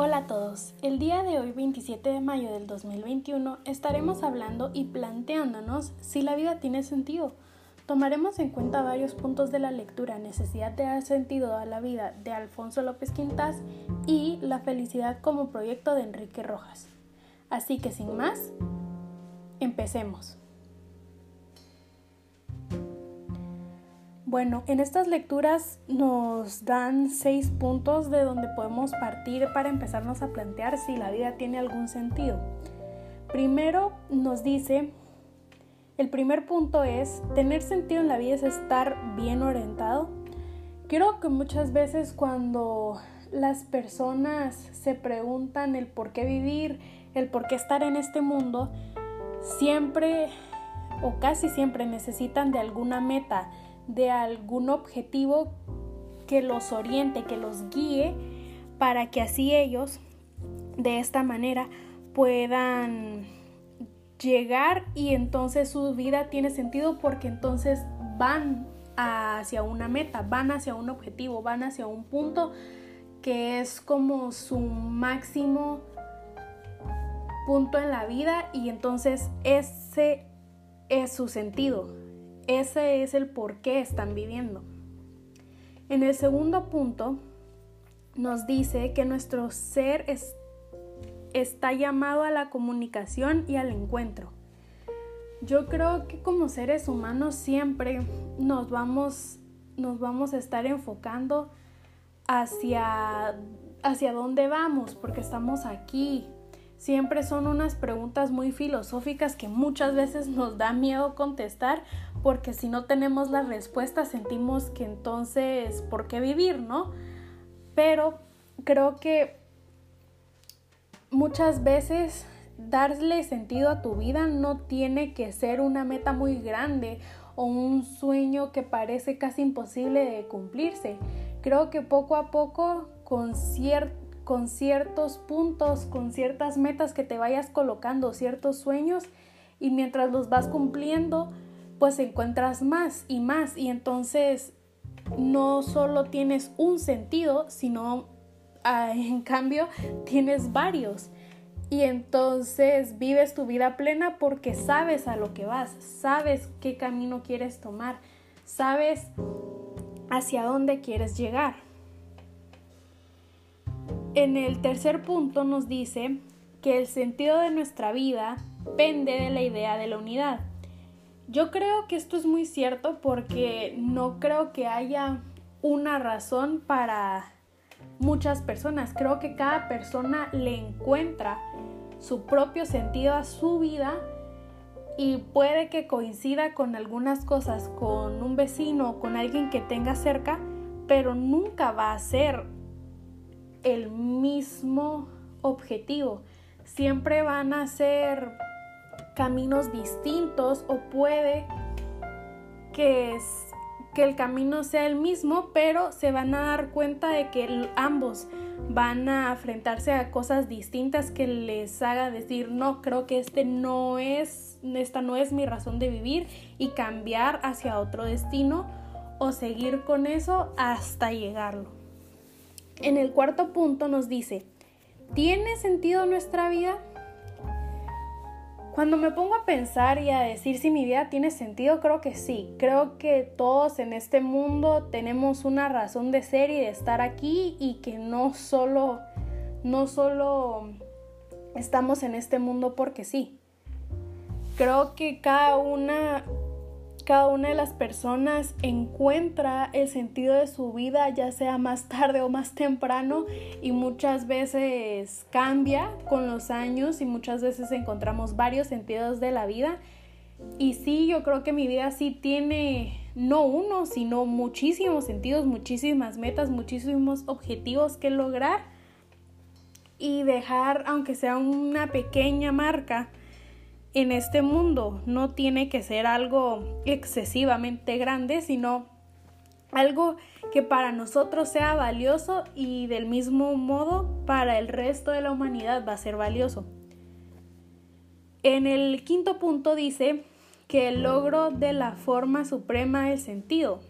Hola a todos, el día de hoy 27 de mayo del 2021 estaremos hablando y planteándonos si la vida tiene sentido. Tomaremos en cuenta varios puntos de la lectura Necesidad de dar sentido a la vida de Alfonso López Quintas y La felicidad como proyecto de Enrique Rojas. Así que sin más, empecemos. Bueno, en estas lecturas nos dan seis puntos de donde podemos partir para empezarnos a plantear si la vida tiene algún sentido. Primero nos dice, el primer punto es, tener sentido en la vida es estar bien orientado. Creo que muchas veces cuando las personas se preguntan el por qué vivir, el por qué estar en este mundo, siempre o casi siempre necesitan de alguna meta, de algún objetivo que los oriente, que los guíe, para que así ellos de esta manera puedan llegar y entonces su vida tiene sentido porque entonces van hacia una meta, van hacia un objetivo, van hacia un punto que es como su máximo punto en la vida y entonces ese es su sentido. Ese es el por qué están viviendo. En el segundo punto nos dice que nuestro ser está llamado a la comunicación y al encuentro. Yo creo que como seres humanos siempre nos vamos, nos vamos a estar enfocando hacia, hacia dónde vamos, porque estamos aquí, siempre son unas preguntas muy filosóficas que muchas veces nos da miedo contestar porque si no tenemos la respuesta sentimos que entonces, ¿por qué vivir, no? Pero creo que muchas veces darle sentido a tu vida no tiene que ser una meta muy grande o un sueño que parece casi imposible de cumplirse. Creo que poco a poco, con cierto con ciertos puntos, con ciertas metas que te vayas colocando, ciertos sueños y mientras los vas cumpliendo, pues encuentras más y más y entonces no solo tienes un sentido, sino ah, en cambio tienes varios. Y entonces vives tu vida plena porque sabes a lo que vas, sabes qué camino quieres tomar, sabes hacia dónde quieres llegar. En el tercer punto nos dice que el sentido de nuestra vida pende de la idea de la unidad. Yo creo que esto es muy cierto porque no creo que haya una razón para muchas personas. Creo que cada persona le encuentra su propio sentido a su vida y puede que coincida con algunas cosas, con un vecino, con alguien que tenga cerca, pero nunca va a ser el mismo objetivo. Siempre van a ser caminos distintos o puede que, que el camino sea el mismo, pero se van a dar cuenta de que ambos van a enfrentarse a cosas distintas que les haga decir, no, creo que este no es, esta no es mi razón de vivir y cambiar hacia otro destino o seguir con eso hasta llegarlo. En el cuarto punto nos dice, ¿tiene sentido nuestra vida? Cuando me pongo a pensar y a decir si mi vida tiene sentido, creo que sí. Creo que todos en este mundo tenemos una razón de ser y de estar aquí y que no solo, no solo estamos en este mundo porque sí. Creo que cada una cada una de las personas encuentra el sentido de su vida, ya sea más tarde o más temprano, y muchas veces cambia con los años y muchas veces encontramos varios sentidos de la vida. Y sí, yo creo que mi vida sí tiene no uno, sino muchísimos sentidos, muchísimas metas, muchísimos objetivos que lograr y dejar, aunque sea una pequeña marca, en este mundo. No tiene que ser algo excesivamente grande, sino algo que para nosotros sea valioso y del mismo modo para el resto de la humanidad va a ser valioso. En el quinto punto dice que el logro de la forma suprema del sentido.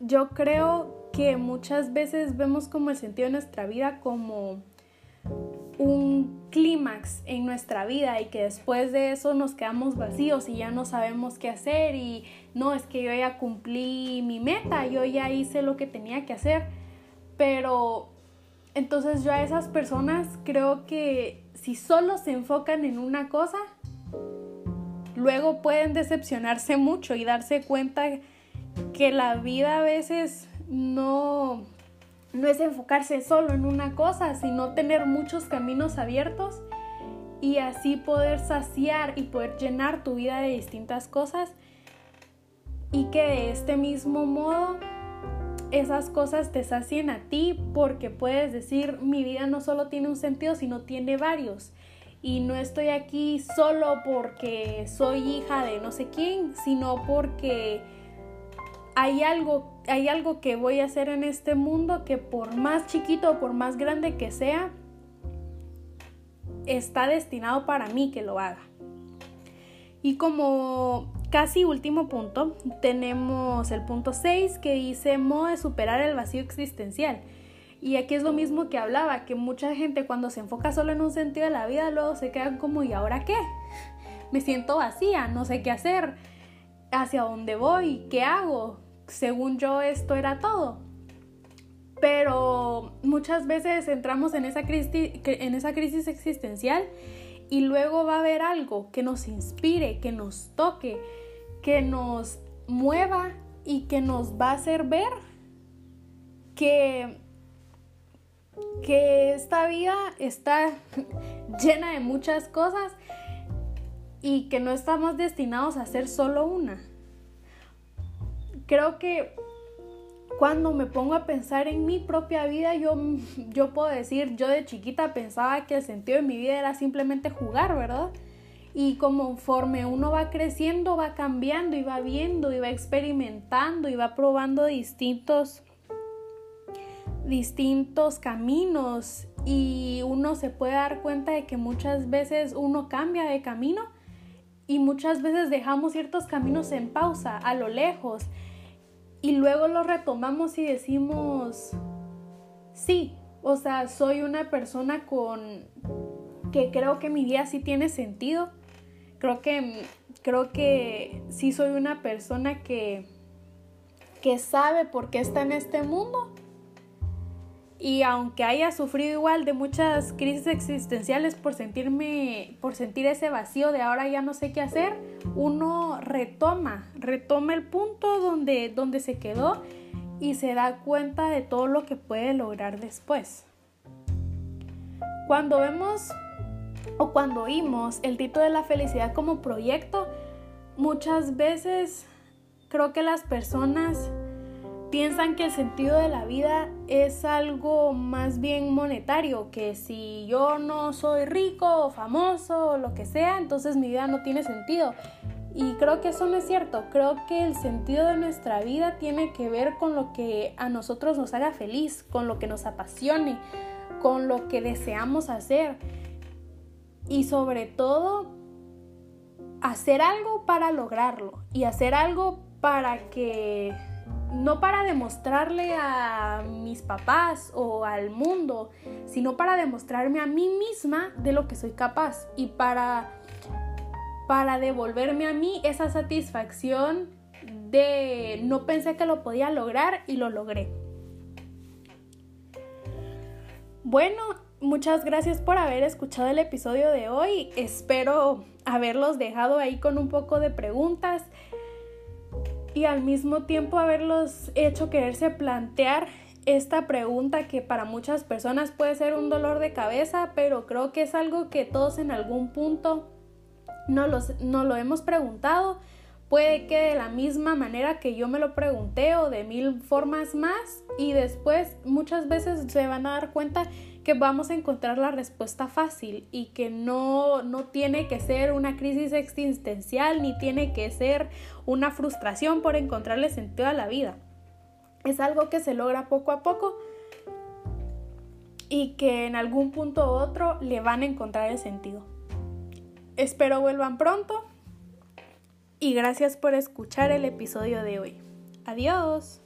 Yo creo que muchas veces vemos como el sentido de nuestra vida como clímax en nuestra vida y que después de eso nos quedamos vacíos y ya no sabemos qué hacer y no, es que yo ya cumplí mi meta, yo ya hice lo que tenía que hacer, pero entonces yo a esas personas creo que si solo se enfocan en una cosa, luego pueden decepcionarse mucho y darse cuenta que la vida a veces no no es enfocarse solo en una cosa, sino tener muchos caminos abiertos y así poder saciar y poder llenar tu vida de distintas cosas. Y que de este mismo modo esas cosas te sacien a ti porque puedes decir mi vida no solo tiene un sentido sino tiene varios y no estoy aquí solo porque soy hija de no sé quién sino porque hay algo, hay algo que voy a hacer en este mundo que por más chiquito o por más grande que sea, está destinado para mí que lo haga. Y como casi último punto, tenemos el punto 6 que dice modo de superar el vacío existencial. Y aquí es lo mismo que hablaba, que mucha gente cuando se enfoca solo en un sentido de la vida, luego se quedan como, ¿y ahora qué? Me siento vacía, no sé qué hacer, hacia dónde voy, qué hago, según yo esto era todo. Pero muchas veces entramos en esa, crisis, en esa crisis existencial y luego va a haber algo que nos inspire, que nos toque, que nos mueva y que nos va a hacer ver que, que esta vida está llena de muchas cosas y que no estamos destinados a ser solo una creo que cuando me pongo a pensar en mi propia vida, yo, yo puedo decir, yo de chiquita pensaba que el sentido de mi vida era simplemente jugar, ¿verdad? Y conforme uno va creciendo, va cambiando y va viendo y va experimentando y va probando distintos, distintos caminos y uno se puede dar cuenta de que muchas veces uno cambia de camino y muchas veces dejamos ciertos caminos en pausa, a lo lejos y luego lo retomamos y decimos, sí, o sea, soy una persona con que creo que mi vida sí tiene sentido. Creo que creo que sí soy una persona que que sabe por qué está en este mundo y aunque haya sufrido igual de muchas crisis existenciales por sentirme, por sentir ese vacío de ahora ya no sé qué hacer, uno retoma, retoma el punto donde, donde se quedó y se da cuenta de todo lo que puede lograr después. Cuando vemos o cuando oímos el título de la felicidad como proyecto, muchas veces creo que las personas piensan que el sentido de la vida es algo más bien monetario, que si yo no soy rico o famoso o lo que sea, entonces mi vida no tiene sentido. Y creo que eso no es cierto, creo que el sentido de nuestra vida tiene que ver con lo que a nosotros nos haga feliz, con lo que nos apasione, con lo que deseamos hacer y sobre todo hacer algo para lograrlo y hacer algo para que no para demostrarle a mis papás o al mundo, sino para demostrarme a mí misma de lo que soy capaz y para para devolverme a mí esa satisfacción de no pensé que lo podía lograr y lo logré. Bueno, muchas gracias por haber escuchado el episodio de hoy. Espero haberlos dejado ahí con un poco de preguntas y al mismo tiempo haberlos hecho quererse plantear esta pregunta que para muchas personas puede ser un dolor de cabeza, pero creo que es algo que todos en algún punto no, los, no lo hemos preguntado. Puede que de la misma manera que yo me lo pregunté o de mil formas más y después muchas veces se van a dar cuenta que vamos a encontrar la respuesta fácil y que no, no tiene que ser una crisis existencial ni tiene que ser una frustración por encontrarle sentido a la vida. Es algo que se logra poco a poco y que en algún punto u otro le van a encontrar el sentido. Espero vuelvan pronto y gracias por escuchar el episodio de hoy. Adiós.